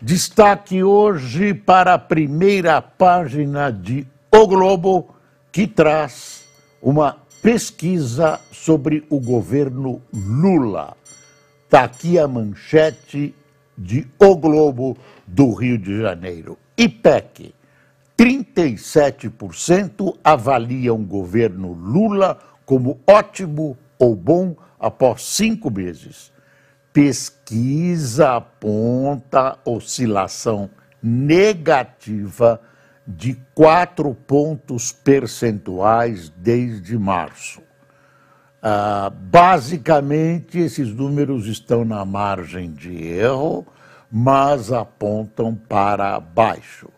Destaque hoje para a primeira página de O Globo, que traz uma pesquisa sobre o governo Lula. Está aqui a manchete de O Globo do Rio de Janeiro. IPEC, 37% avaliam o governo Lula como ótimo ou bom após cinco meses pesquisa aponta oscilação negativa de quatro pontos percentuais desde março. Ah, basicamente, esses números estão na margem de erro, mas apontam para baixo.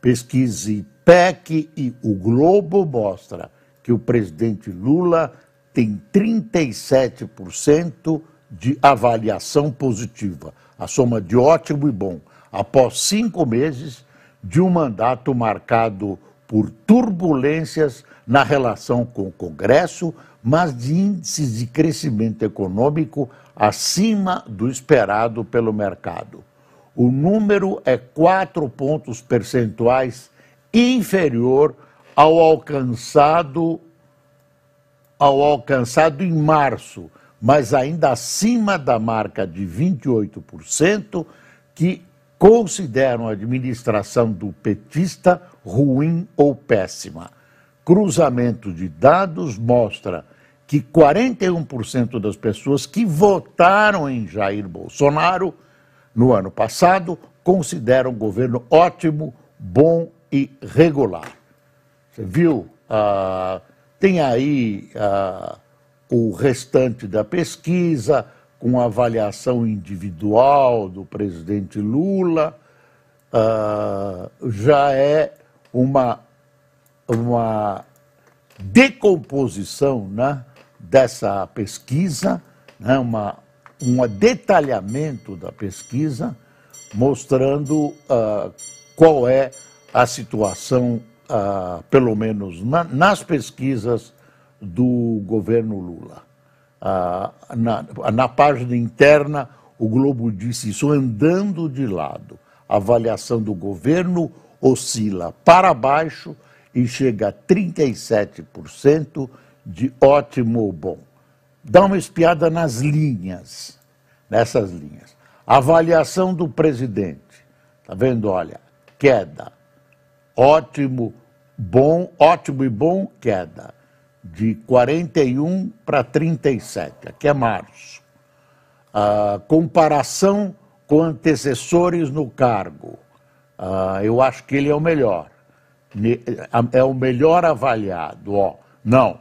Pesquisa IPEC e o Globo mostra que o presidente Lula tem 37% de avaliação positiva, a soma de ótimo e bom, após cinco meses de um mandato marcado por turbulências na relação com o Congresso, mas de índices de crescimento econômico acima do esperado pelo mercado. O número é quatro pontos percentuais inferior ao alcançado ao alcançado em março, mas ainda acima da marca de 28%, que consideram a administração do petista ruim ou péssima. Cruzamento de dados mostra que 41% das pessoas que votaram em Jair Bolsonaro no ano passado consideram o governo ótimo, bom e regular. Você viu? Ah, tem aí. Ah, o restante da pesquisa, com avaliação individual do presidente Lula, uh, já é uma, uma decomposição né, dessa pesquisa, né, uma, um detalhamento da pesquisa, mostrando uh, qual é a situação, uh, pelo menos na, nas pesquisas do governo Lula. Ah, na, na página interna, o Globo disse isso andando de lado. A avaliação do governo oscila para baixo e chega a 37% de ótimo ou bom. Dá uma espiada nas linhas, nessas linhas. Avaliação do presidente. Tá vendo? Olha, queda. Ótimo, bom, ótimo e bom, queda de 41 para 37, aqui é março. A comparação com antecessores no cargo, ah, eu acho que ele é o melhor. É o melhor avaliado. Ó. Não,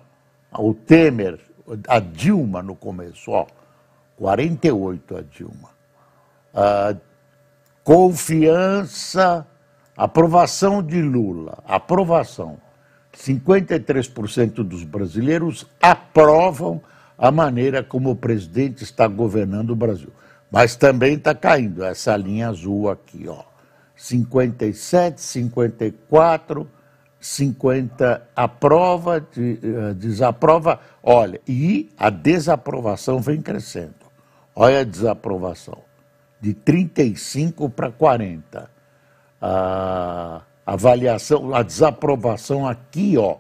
o Temer, a Dilma no começo, ó, 48 a Dilma. Ah, confiança, aprovação de Lula, aprovação 53% dos brasileiros aprovam a maneira como o presidente está governando o Brasil. Mas também está caindo essa linha azul aqui, ó. 57, 54, 50 aprova, eh, desaprova. Olha, e a desaprovação vem crescendo. Olha a desaprovação, de 35 para 40. Ah, avaliação, a desaprovação aqui, ó,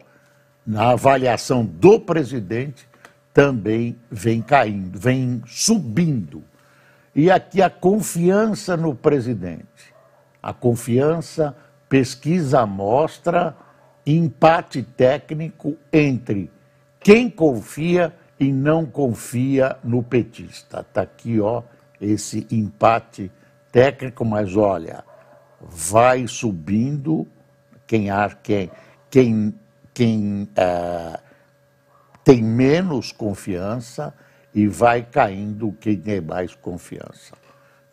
na avaliação do presidente, também vem caindo, vem subindo. E aqui a confiança no presidente. A confiança, pesquisa mostra empate técnico entre quem confia e não confia no petista. Está aqui, ó, esse empate técnico, mas olha, vai subindo quem, quem, quem, quem uh, tem menos confiança e vai caindo quem tem mais confiança.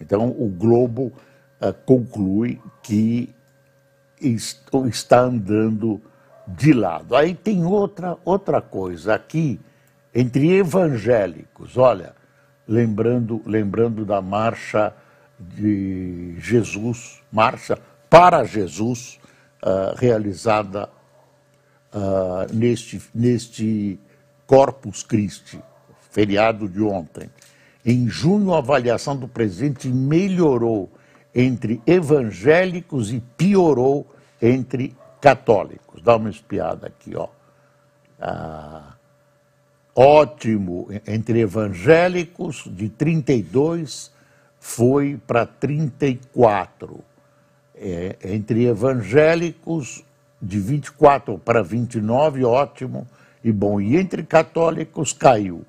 Então, o Globo uh, conclui que está andando de lado. Aí tem outra, outra coisa aqui, entre evangélicos, olha, lembrando, lembrando da marcha de Jesus, marcha para Jesus, uh, realizada uh, neste, neste Corpus Christi, feriado de ontem. Em junho, a avaliação do presidente melhorou entre evangélicos e piorou entre católicos. Dá uma espiada aqui, ó. Ah, ótimo entre evangélicos, de 32 foi para 34. É, entre evangélicos, de 24 para 29, ótimo e bom. E entre católicos, caiu.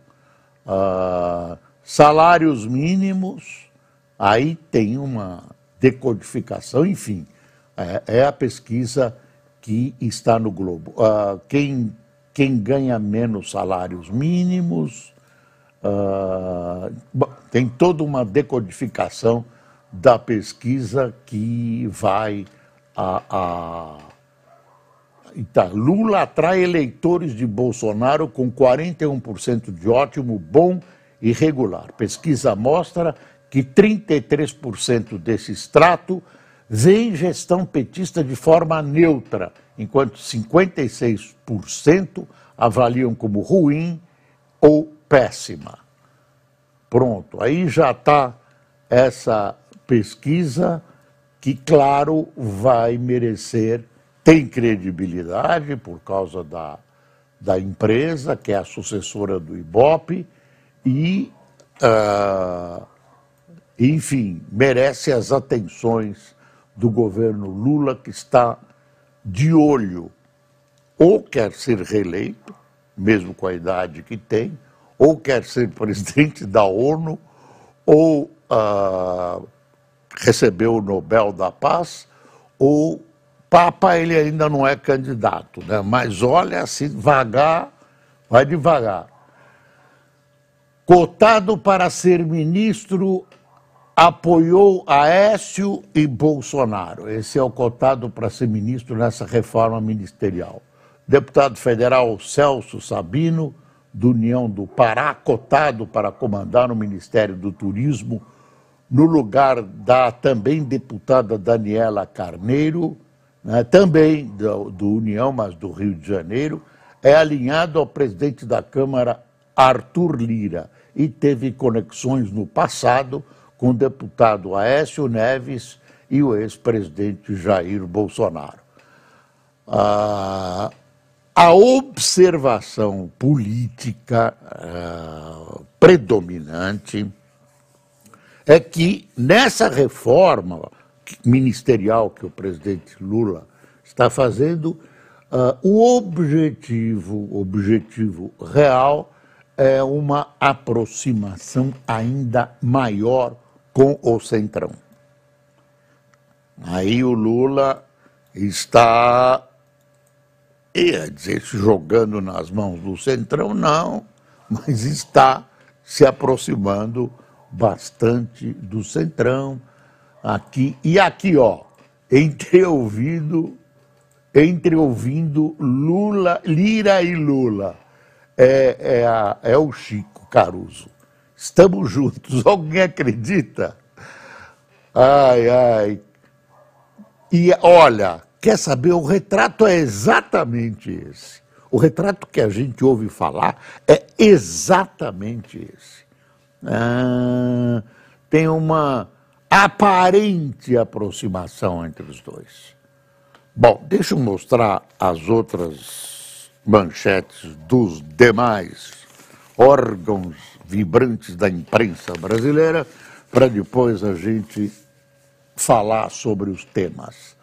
Ah, salários mínimos, aí tem uma decodificação, enfim, é, é a pesquisa que está no Globo. Uh, quem, quem ganha menos salários mínimos, uh, tem toda uma decodificação da pesquisa que vai a, a então, Lula atrai eleitores de Bolsonaro com 41% de ótimo, bom e regular. Pesquisa mostra que 33% desse extrato vê gestão petista de forma neutra, enquanto 56% avaliam como ruim ou péssima. Pronto, aí já está essa pesquisa que, claro, vai merecer, tem credibilidade por causa da, da empresa, que é a sucessora do Ibope, e. Uh, enfim, merece as atenções do governo Lula, que está de olho, ou quer ser reeleito, mesmo com a idade que tem, ou quer ser presidente da ONU, ou uh, recebeu o Nobel da Paz, ou Papa ele ainda não é candidato, né? mas olha, se devagar, vai devagar. Cotado para ser ministro apoiou Aécio e Bolsonaro. Esse é o cotado para ser ministro nessa reforma ministerial. Deputado federal Celso Sabino, do União do Pará, cotado para comandar o Ministério do Turismo, no lugar da também deputada Daniela Carneiro, né, também do, do União, mas do Rio de Janeiro, é alinhado ao presidente da Câmara, Arthur Lira, e teve conexões no passado com o deputado Aécio Neves e o ex-presidente Jair Bolsonaro. Ah, a observação política ah, predominante é que nessa reforma ministerial que o presidente Lula está fazendo, uh, o objetivo, objetivo real é uma aproximação ainda maior com o Centrão. Aí o Lula está, ia dizer, jogando nas mãos do Centrão, não, mas está se aproximando bastante do Centrão, aqui e aqui, ó, entre ouvindo, entre ouvindo Lula, Lira e Lula, é, é, a, é o Chico Caruso. Estamos juntos. Alguém acredita? Ai, ai. E olha, quer saber? O retrato é exatamente esse. O retrato que a gente ouve falar é exatamente esse. Ah, tem uma aparente aproximação entre os dois. Bom, deixa eu mostrar as outras manchetes dos demais órgãos vibrantes da imprensa brasileira, para depois a gente falar sobre os temas.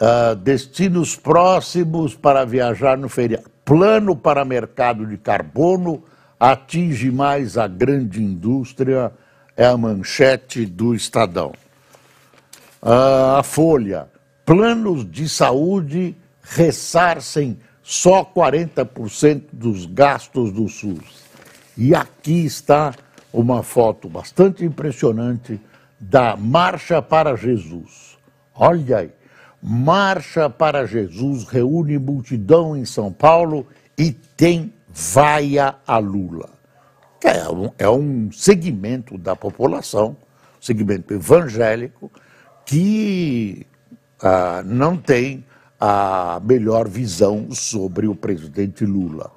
Uh, destinos próximos para viajar no feriado. Plano para mercado de carbono atinge mais a grande indústria, é a manchete do Estadão. Uh, a Folha. Planos de saúde ressarcem só 40% dos gastos do SUS. E aqui está uma foto bastante impressionante da Marcha para Jesus. Olha aí, Marcha para Jesus reúne multidão em São Paulo e tem vaia a Lula. É um, é um segmento da população, segmento evangélico, que ah, não tem a melhor visão sobre o presidente Lula.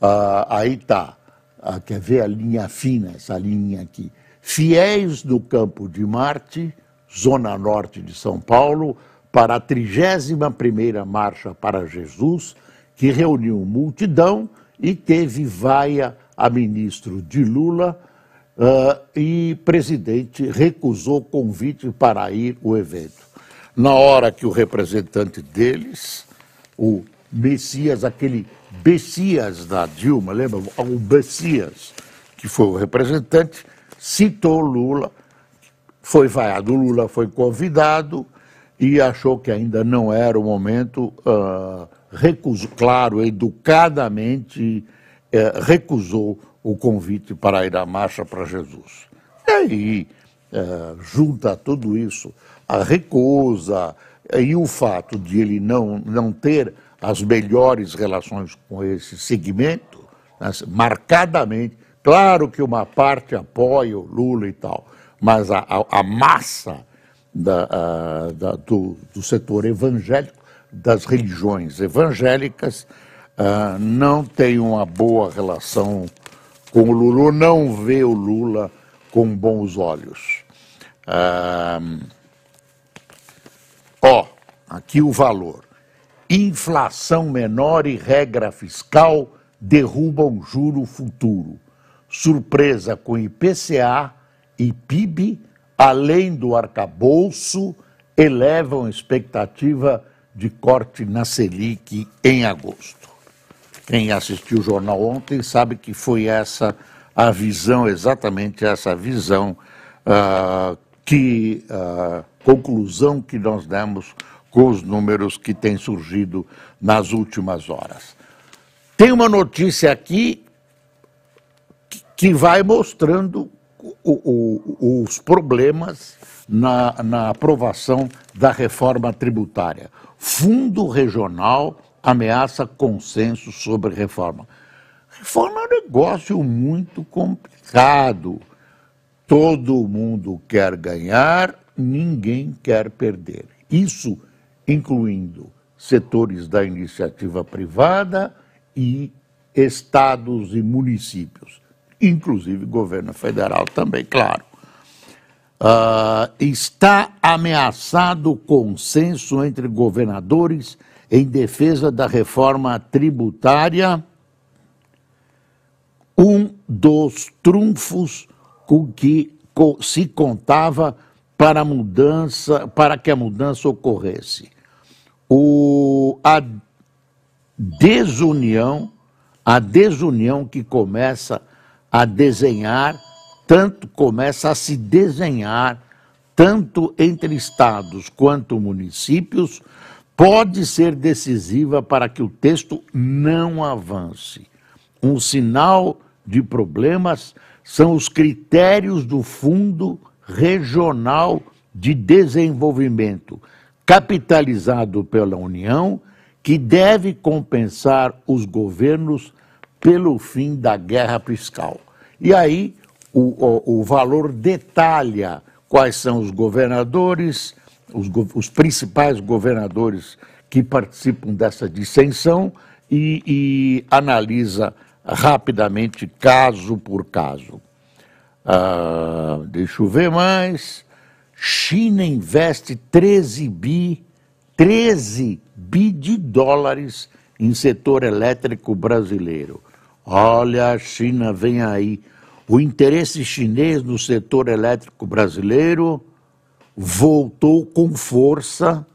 Ah, aí está, ah, quer ver a linha fina, essa linha aqui. Fiéis no Campo de Marte, zona norte de São Paulo, para a 31ª Marcha para Jesus, que reuniu multidão e teve vaia a ministro de Lula uh, e presidente recusou convite para ir ao evento. Na hora que o representante deles, o Messias, aquele Bessias da Dilma, lembra? O Bessias, que foi o representante, citou Lula, foi vaiado. Lula foi convidado, e achou que ainda não era o momento, uh, recusou, claro, educadamente uh, recusou o convite para ir à marcha para Jesus. E aí, uh, junta tudo isso, a recusa e o fato de ele não, não ter as melhores relações com esse segmento, né, marcadamente, claro que uma parte apoia o Lula e tal, mas a, a, a massa da, a, da, do, do, setor evangélico, das religiões evangélicas, uh, não tem uma boa relação com o Lula, não vê o Lula com bons olhos. Uh, ó, aqui o valor. Inflação menor e regra fiscal derrubam juro futuro. Surpresa com IPCA e PIB além do arcabouço, elevam expectativa de corte na Selic em agosto. Quem assistiu o jornal ontem sabe que foi essa a visão, exatamente essa visão, uh, que uh, conclusão que nós demos com os números que têm surgido nas últimas horas. Tem uma notícia aqui que vai mostrando o, o, os problemas na, na aprovação da reforma tributária. Fundo regional ameaça consenso sobre reforma. Reforma é um negócio muito complicado. Todo mundo quer ganhar, ninguém quer perder. Isso incluindo setores da iniciativa privada e estados e municípios inclusive governo federal também, claro. Uh, está ameaçado o consenso entre governadores em defesa da reforma tributária, um dos trunfos com que se contava para a mudança, para que a mudança ocorresse. O, a desunião, a desunião que começa a desenhar, tanto começa a se desenhar, tanto entre estados quanto municípios, pode ser decisiva para que o texto não avance. Um sinal de problemas são os critérios do Fundo Regional de Desenvolvimento, capitalizado pela União, que deve compensar os governos pelo fim da guerra fiscal. E aí o, o, o valor detalha quais são os governadores, os, os, principais governadores que participam dessa dissensão e, e analisa rapidamente, caso por caso. Ah, deixa eu ver mais. China investe 13 bi, 13 bi de dólares em setor elétrico brasileiro. Olha, a China vem aí. O interesse chinês no setor elétrico brasileiro voltou com força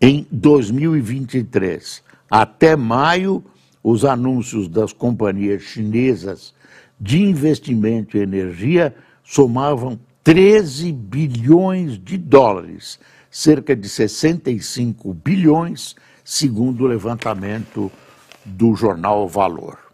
em 2023. Até maio, os anúncios das companhias chinesas de investimento em energia somavam 13 bilhões de dólares, cerca de 65 bilhões, segundo o levantamento do jornal Valor.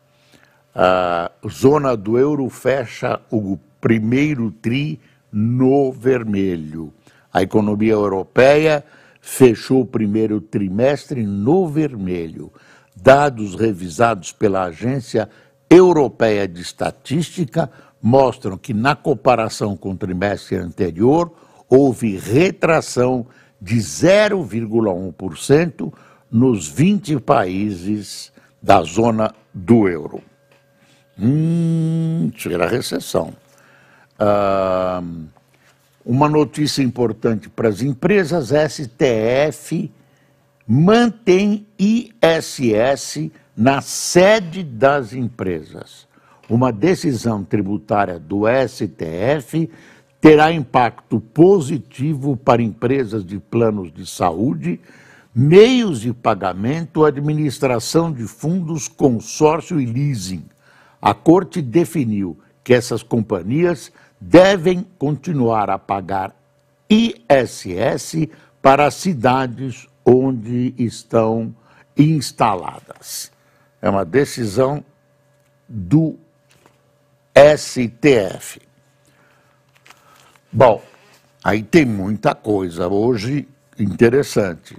A zona do euro fecha o primeiro TRI no vermelho. A economia europeia fechou o primeiro trimestre no vermelho. Dados revisados pela Agência Europeia de Estatística mostram que, na comparação com o trimestre anterior, houve retração de 0,1% nos 20 países da zona do euro. Hum, isso era recessão. Ah, uma notícia importante para as empresas: STF mantém ISS na sede das empresas. Uma decisão tributária do STF terá impacto positivo para empresas de planos de saúde, meios de pagamento, administração de fundos, consórcio e leasing. A Corte definiu que essas companhias devem continuar a pagar ISS para as cidades onde estão instaladas. É uma decisão do STF. Bom, aí tem muita coisa hoje interessante,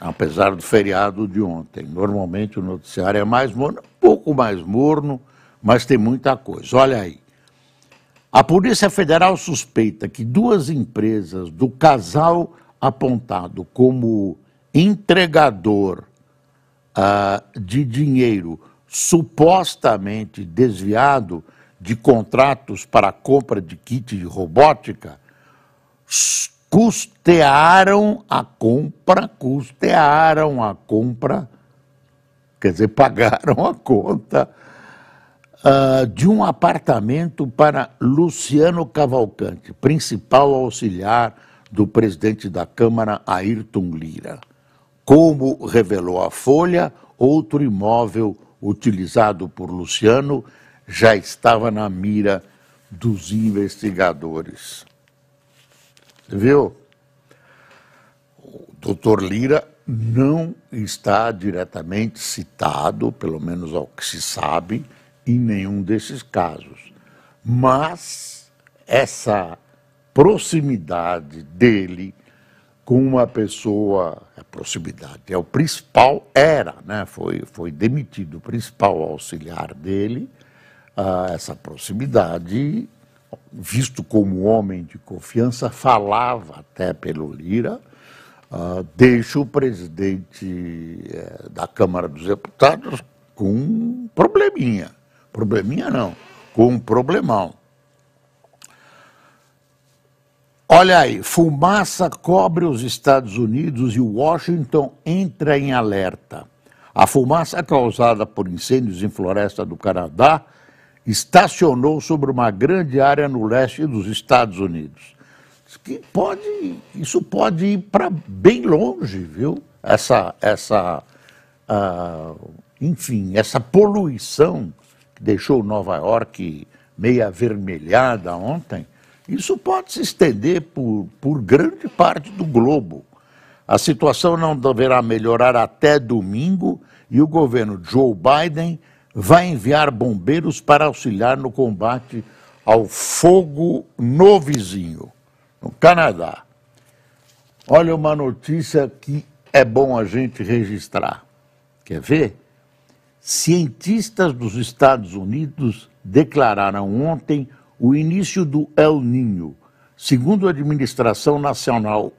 apesar do feriado de ontem. Normalmente o noticiário é mais morno, um pouco mais morno, mas tem muita coisa. Olha aí. A Polícia Federal suspeita que duas empresas do casal apontado como entregador uh, de dinheiro supostamente desviado de contratos para a compra de kit de robótica custearam a compra, custearam a compra, quer dizer, pagaram a conta uh, de um apartamento para Luciano Cavalcante, principal auxiliar do presidente da Câmara, Ayrton Lira. Como revelou a Folha, outro imóvel utilizado por Luciano já estava na mira dos investigadores. Viu? O doutor Lira não está diretamente citado, pelo menos ao que se sabe, em nenhum desses casos. Mas essa proximidade dele com uma pessoa, a proximidade é o principal, era, né? foi, foi demitido o principal auxiliar dele, uh, essa proximidade, visto como homem de confiança, falava até pelo Lira, uh, deixa o presidente uh, da Câmara dos Deputados com um probleminha. Probleminha não, com um problemão. Olha aí, fumaça cobre os Estados Unidos e Washington entra em alerta. A fumaça causada por incêndios em floresta do Canadá estacionou sobre uma grande área no leste dos Estados Unidos. Que pode, isso pode ir para bem longe, viu? Essa, essa, uh, enfim, essa poluição deixou Nova York meio avermelhada ontem, isso pode se estender por, por grande parte do globo. A situação não deverá melhorar até domingo e o governo Joe Biden vai enviar bombeiros para auxiliar no combate ao fogo no vizinho, no Canadá. Olha uma notícia que é bom a gente registrar. Quer ver? Cientistas dos Estados Unidos declararam ontem o início do El Ninho, segundo a Administração Nacional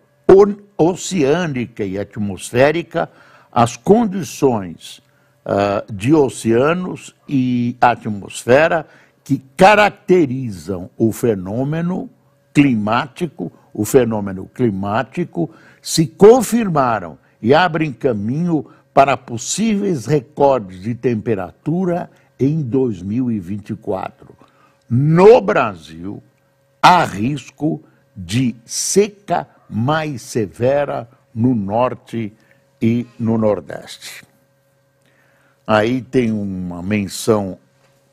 Oceânica e Atmosférica, as condições uh, de oceanos e atmosfera que caracterizam o fenômeno climático, o fenômeno climático, se confirmaram e abrem caminho para possíveis recordes de temperatura em 2024 no Brasil há risco de seca mais severa no norte e no nordeste. Aí tem uma menção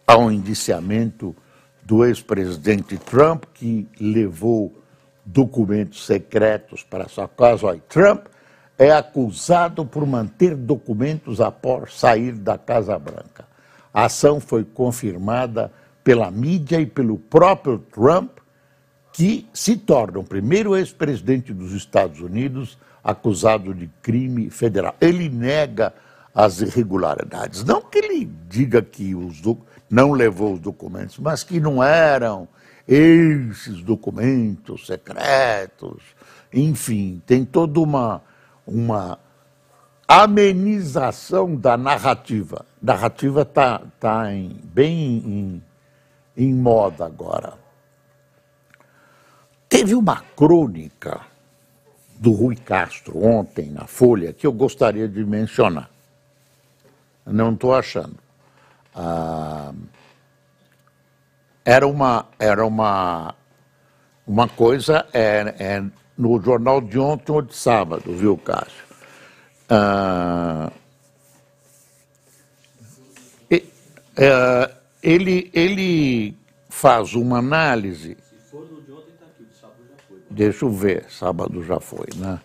ao indiciamento do ex-presidente Trump, que levou documentos secretos para sua casa. Olha, Trump é acusado por manter documentos após sair da Casa Branca. A ação foi confirmada pela mídia e pelo próprio Trump, que se torna o primeiro ex-presidente dos Estados Unidos acusado de crime federal. Ele nega as irregularidades. Não que ele diga que os não levou os documentos, mas que não eram esses documentos secretos. Enfim, tem toda uma, uma amenização da narrativa. Narrativa está tá bem em, em moda agora. Teve uma crônica do Rui Castro ontem na Folha que eu gostaria de mencionar. Não estou achando. Ah, era uma, era uma, uma coisa é, é, no jornal de ontem ou de sábado, viu, Cássio? Ah, é, ele, ele faz uma análise Deixa eu ver, sábado já foi, né?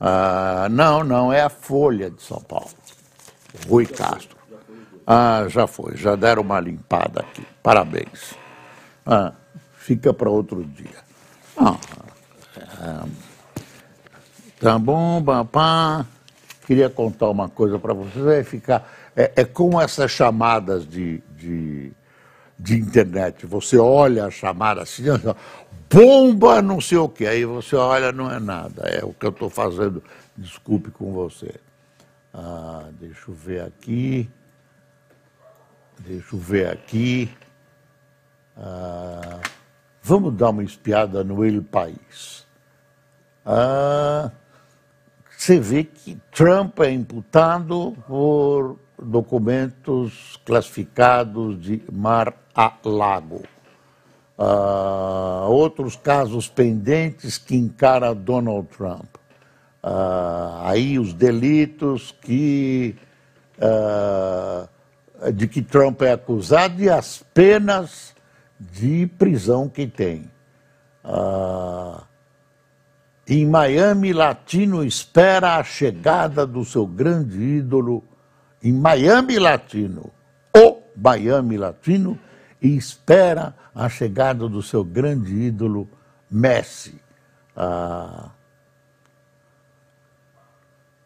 Ah, não, não, é a Folha de São Paulo. Rui Castro. Ah, já foi, já deram uma limpada aqui. Parabéns. Ah, fica para outro dia. Ah, tá bom, papá. Queria contar uma coisa para vocês. Vai ficar. É, é como essas chamadas de, de, de internet. Você olha a chamada assim, bomba não sei o que. Aí você olha, não é nada. É o que eu estou fazendo. Desculpe com você. Ah, deixa eu ver aqui. Deixa eu ver aqui. Ah, vamos dar uma espiada no El País. Ah, você vê que Trump é imputado por documentos classificados de Mar-a-Lago. Uh, outros casos pendentes que encara Donald Trump. Uh, aí os delitos que, uh, de que Trump é acusado e as penas de prisão que tem. Em Miami, Latino espera a chegada do seu grande ídolo. Em Miami Latino, o Miami Latino e espera a chegada do seu grande ídolo, Messi. Ah,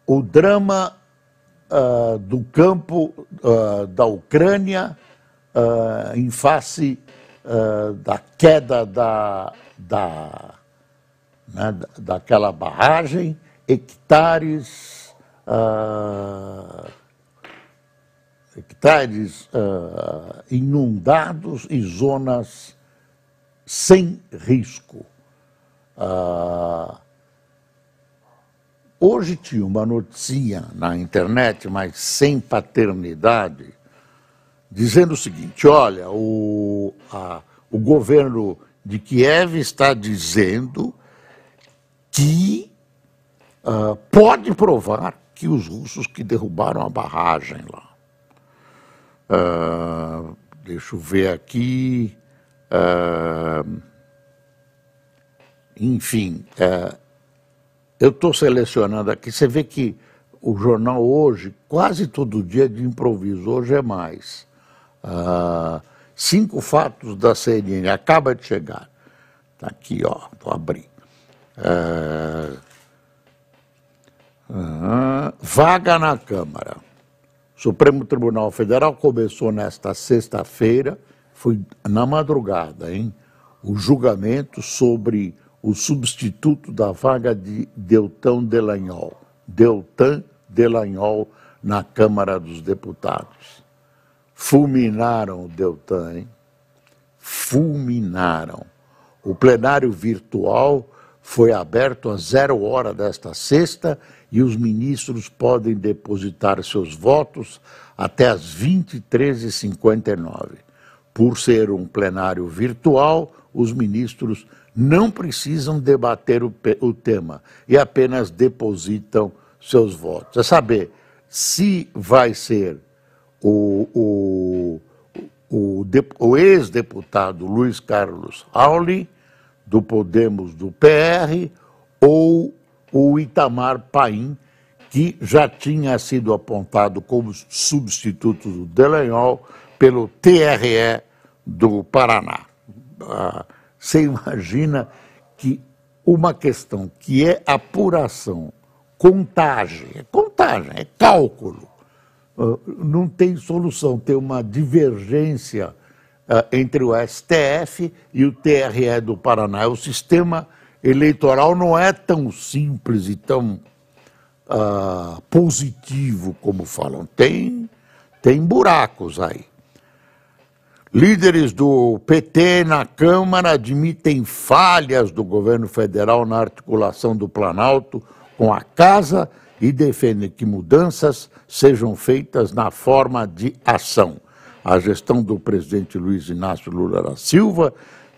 o drama ah, do campo ah, da Ucrânia ah, em face ah, da queda da, da, né, daquela barragem, hectares ah, hectares uh, inundados e zonas sem risco. Uh, hoje tinha uma notícia na internet, mas sem paternidade, dizendo o seguinte: olha, o, a, o governo de Kiev está dizendo que uh, pode provar que os russos que derrubaram a barragem lá Uh, deixa eu ver aqui. Uh, enfim, uh, eu estou selecionando aqui. Você vê que o jornal hoje, quase todo dia de improviso, hoje é mais. cinco fatos da CNN, acaba de chegar. Está aqui, ó, vou abrir. Vaga na Câmara. Supremo Tribunal Federal começou nesta sexta-feira, foi na madrugada, hein? O julgamento sobre o substituto da vaga de Deltan Delagnol. Deltan Delagnol na Câmara dos Deputados. Fulminaram o Deltan, hein? Fulminaram. O plenário virtual foi aberto às zero hora desta sexta e os ministros podem depositar seus votos até às 23h59. Por ser um plenário virtual, os ministros não precisam debater o, o tema e apenas depositam seus votos. É saber se vai ser o, o, o, o ex-deputado Luiz Carlos Auli, do Podemos do PR, ou o Itamar Paim, que já tinha sido apontado como substituto do Delanhol pelo TRE do Paraná. Ah, você imagina que uma questão que é apuração, contagem, é contagem, é cálculo, uh, não tem solução, tem uma divergência entre o STF e o TRE do Paraná. O sistema eleitoral não é tão simples e tão uh, positivo como falam. Tem, tem buracos aí. Líderes do PT na Câmara admitem falhas do governo federal na articulação do Planalto com a Casa e defendem que mudanças sejam feitas na forma de ação. A gestão do presidente Luiz Inácio Lula da Silva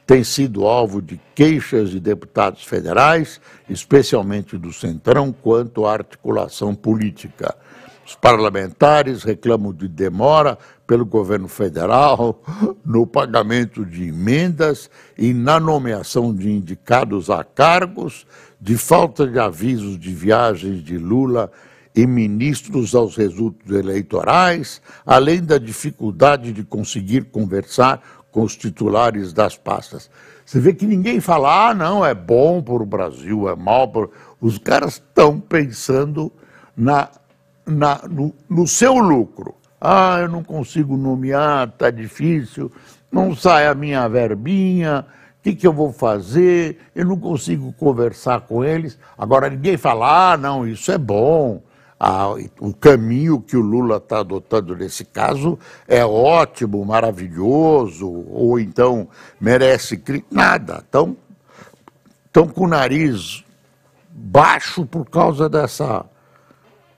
tem sido alvo de queixas de deputados federais, especialmente do Centrão, quanto à articulação política. Os parlamentares reclamam de demora pelo governo federal no pagamento de emendas e na nomeação de indicados a cargos, de falta de avisos de viagens de Lula e ministros aos resultados eleitorais, além da dificuldade de conseguir conversar com os titulares das pastas. Você vê que ninguém fala, ah, não, é bom para o Brasil, é mal para. Os caras estão pensando na, na, no, no seu lucro. Ah, eu não consigo nomear, está difícil, não sai a minha verbinha, o que, que, eu vou fazer? Eu não consigo conversar com eles. Agora ninguém fala, ah, não, isso é bom o caminho que o Lula está adotando nesse caso é ótimo, maravilhoso, ou então merece nada. Estão, estão com o nariz baixo por causa dessa,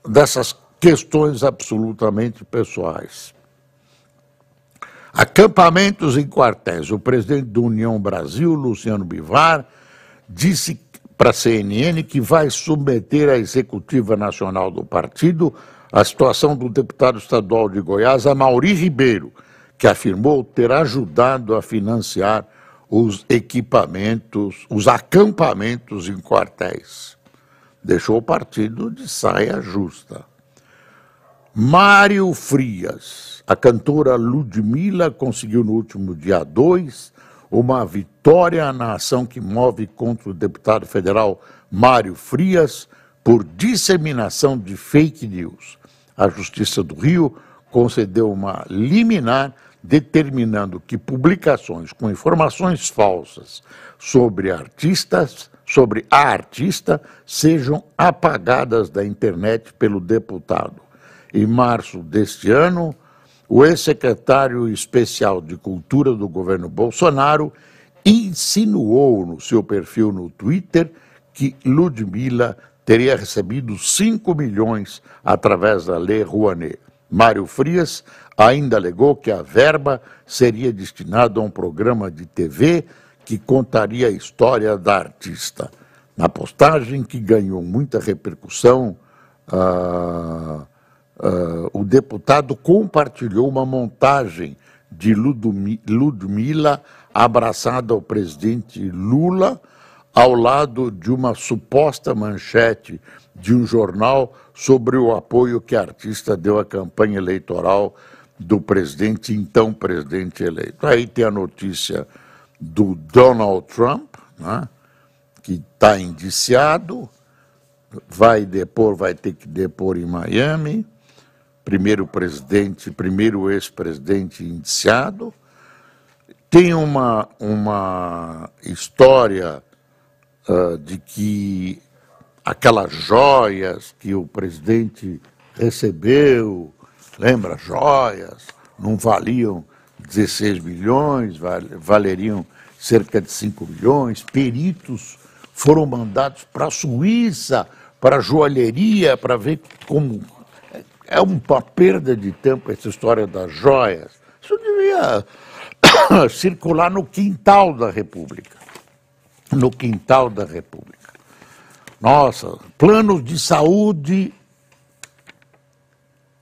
dessas questões absolutamente pessoais. Acampamentos em quartéis. O presidente da União Brasil, Luciano Bivar, disse para a CNN que vai submeter à executiva nacional do partido a situação do deputado estadual de Goiás, Amauri Ribeiro, que afirmou ter ajudado a financiar os equipamentos, os acampamentos em quartéis. Deixou o partido de saia justa. Mário Frias, a cantora Ludmilla conseguiu no último dia 2 uma vitória na ação que move contra o deputado federal Mário Frias por disseminação de fake news. A Justiça do Rio concedeu uma liminar determinando que publicações com informações falsas sobre artistas, sobre a artista, sejam apagadas da internet pelo deputado. Em março deste ano, o ex-secretário especial de Cultura do governo Bolsonaro insinuou no seu perfil no Twitter que Ludmilla teria recebido 5 milhões através da Lei Rouanet. Mário Frias ainda alegou que a verba seria destinada a um programa de TV que contaria a história da artista. Na postagem, que ganhou muita repercussão, uh, Uh, o deputado compartilhou uma montagem de Ludmilla abraçada ao presidente Lula, ao lado de uma suposta manchete de um jornal sobre o apoio que a artista deu à campanha eleitoral do presidente, então presidente eleito. Aí tem a notícia do Donald Trump, né, que está indiciado, vai depor, vai ter que depor em Miami primeiro presidente, primeiro ex-presidente indiciado. Tem uma, uma história uh, de que aquelas joias que o presidente recebeu, lembra, joias, não valiam 16 milhões, valeriam cerca de 5 milhões. Peritos foram mandados para a Suíça, para a joalheria, para ver como é uma perda de tempo essa história das joias. Isso devia circular no quintal da República. No quintal da República. Nossa, planos de saúde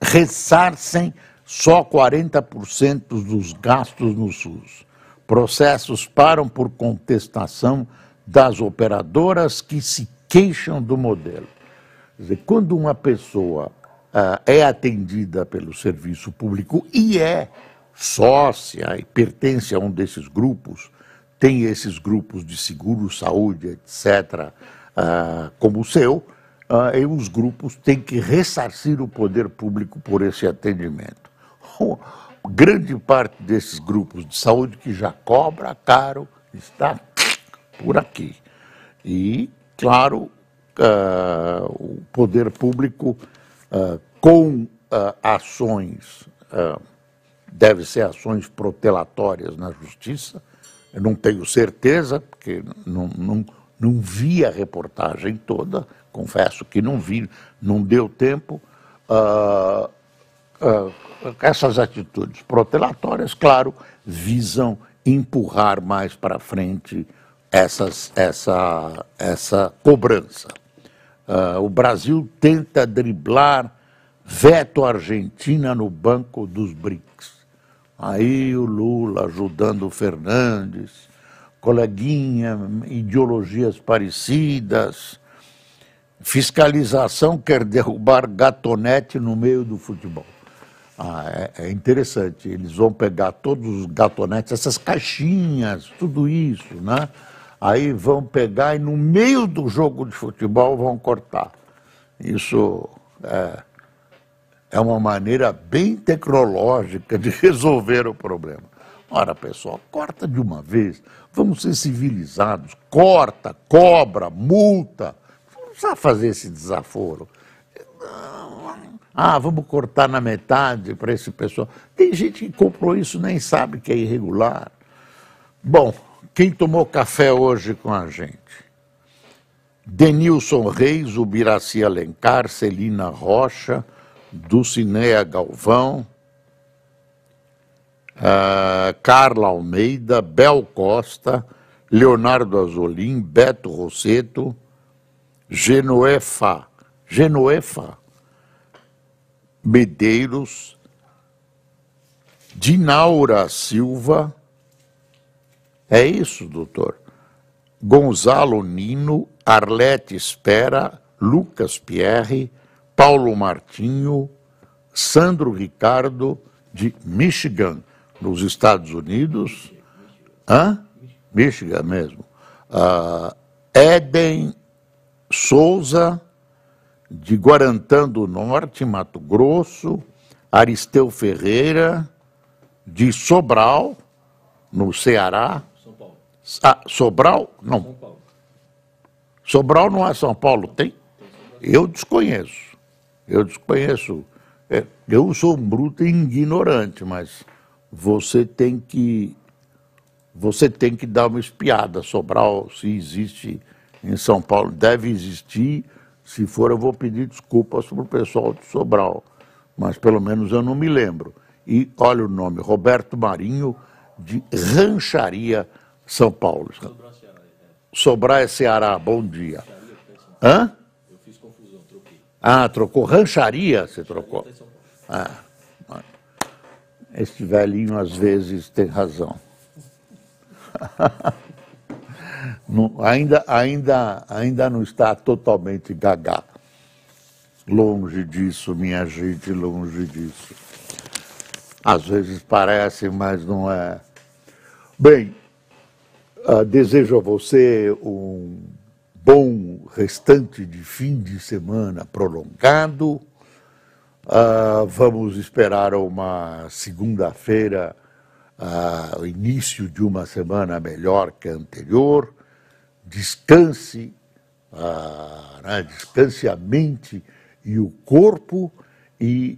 ressarcem só 40% dos gastos no SUS. Processos param por contestação das operadoras que se queixam do modelo. Quer dizer, quando uma pessoa uh, é atendida pelo serviço público e é sócia e pertence a um desses grupos, tem esses grupos de seguro, saúde, etc., uh, como o seu, uh, e os grupos têm que ressarcir o poder público por esse atendimento. Grande parte desses grupos de saúde que já cobra caro está por aqui. E, claro, uh, o poder público, uh, com uh, ações, deve ser ações protelatórias na justiça, eu não tenho certeza, porque não, não, não vi a reportagem toda, confesso que não vi, não deu tempo. essas atitudes protelatórias, claro, visam empurrar mais para frente essas, essa, essa cobrança. Uh, o Brasil tenta driblar veto Argentina no Banco dos BRICS. Aí o Lula ajudando o Fernandes, coleguinha, ideologias parecidas. Fiscalização quer derrubar gatonete no meio do futebol. Ah, é, é, interessante. Eles vão pegar todos os gatonetes, essas caixinhas, tudo isso, né? Aí vão pegar e no meio do jogo de futebol vão cortar. Isso é, é uma maneira bem tecnológica de resolver o problema. Ora, pessoal, corta de uma vez. Vamos ser civilizados. Corta, cobra, multa. Não precisa fazer esse desaforo. Ah, vamos cortar na metade para esse pessoal. Tem gente que comprou isso nem sabe que é irregular. Bom, quem tomou café hoje com a gente? Denilson Reis, Ubiraci Alencar, Celina Rocha, Dulcinea Galvão, uh, Carla Almeida, Bel Costa, Leonardo Azolim, Beto Rosseto, Genoefa, Genoefa Medeiros, Dinaura Silva, é isso, doutor. Gonzalo Nino, Arlete Espera, Lucas Pierre, Paulo Martinho, Sandro Ricardo, de Michigan, nos Estados Unidos. Hã? Michigan mesmo. Uh, Eden Souza, de Guarantã do Norte, Mato Grosso. Aristeu Ferreira, de Sobral, no Ceará. Ah, Sobral? Não. Sobral não é São Paulo, tem? Eu desconheço. Eu desconheço. É, eu sou um bruto e ignorante, mas você tem que você tem que dar uma espiada. Sobral, se existe em São Paulo, deve existir. Se for, eu vou pedir desculpas para o pessoal de Sobral, mas pelo menos eu não me lembro. E olha o nome, Roberto Marinho, de Rancharia são Paulo. Sobrar é Ceará, bom dia. Hã? Eu fiz confusão, troquei. Ah, trocou. Rancharia você trocou? Ah, este velhinho às vezes tem razão. não, ainda, ainda, ainda não está totalmente gagá. Longe disso, minha gente, longe disso. Às vezes parece, mas não é. Bem, Uh, desejo a você um bom restante de fim de semana prolongado. Uh, vamos esperar uma segunda-feira, uh, o início de uma semana melhor que a anterior. Descanse, né, descanse a mente e o corpo e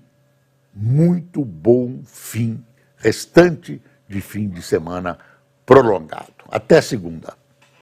muito bom fim, restante de fim de semana prolongado. Até segunda.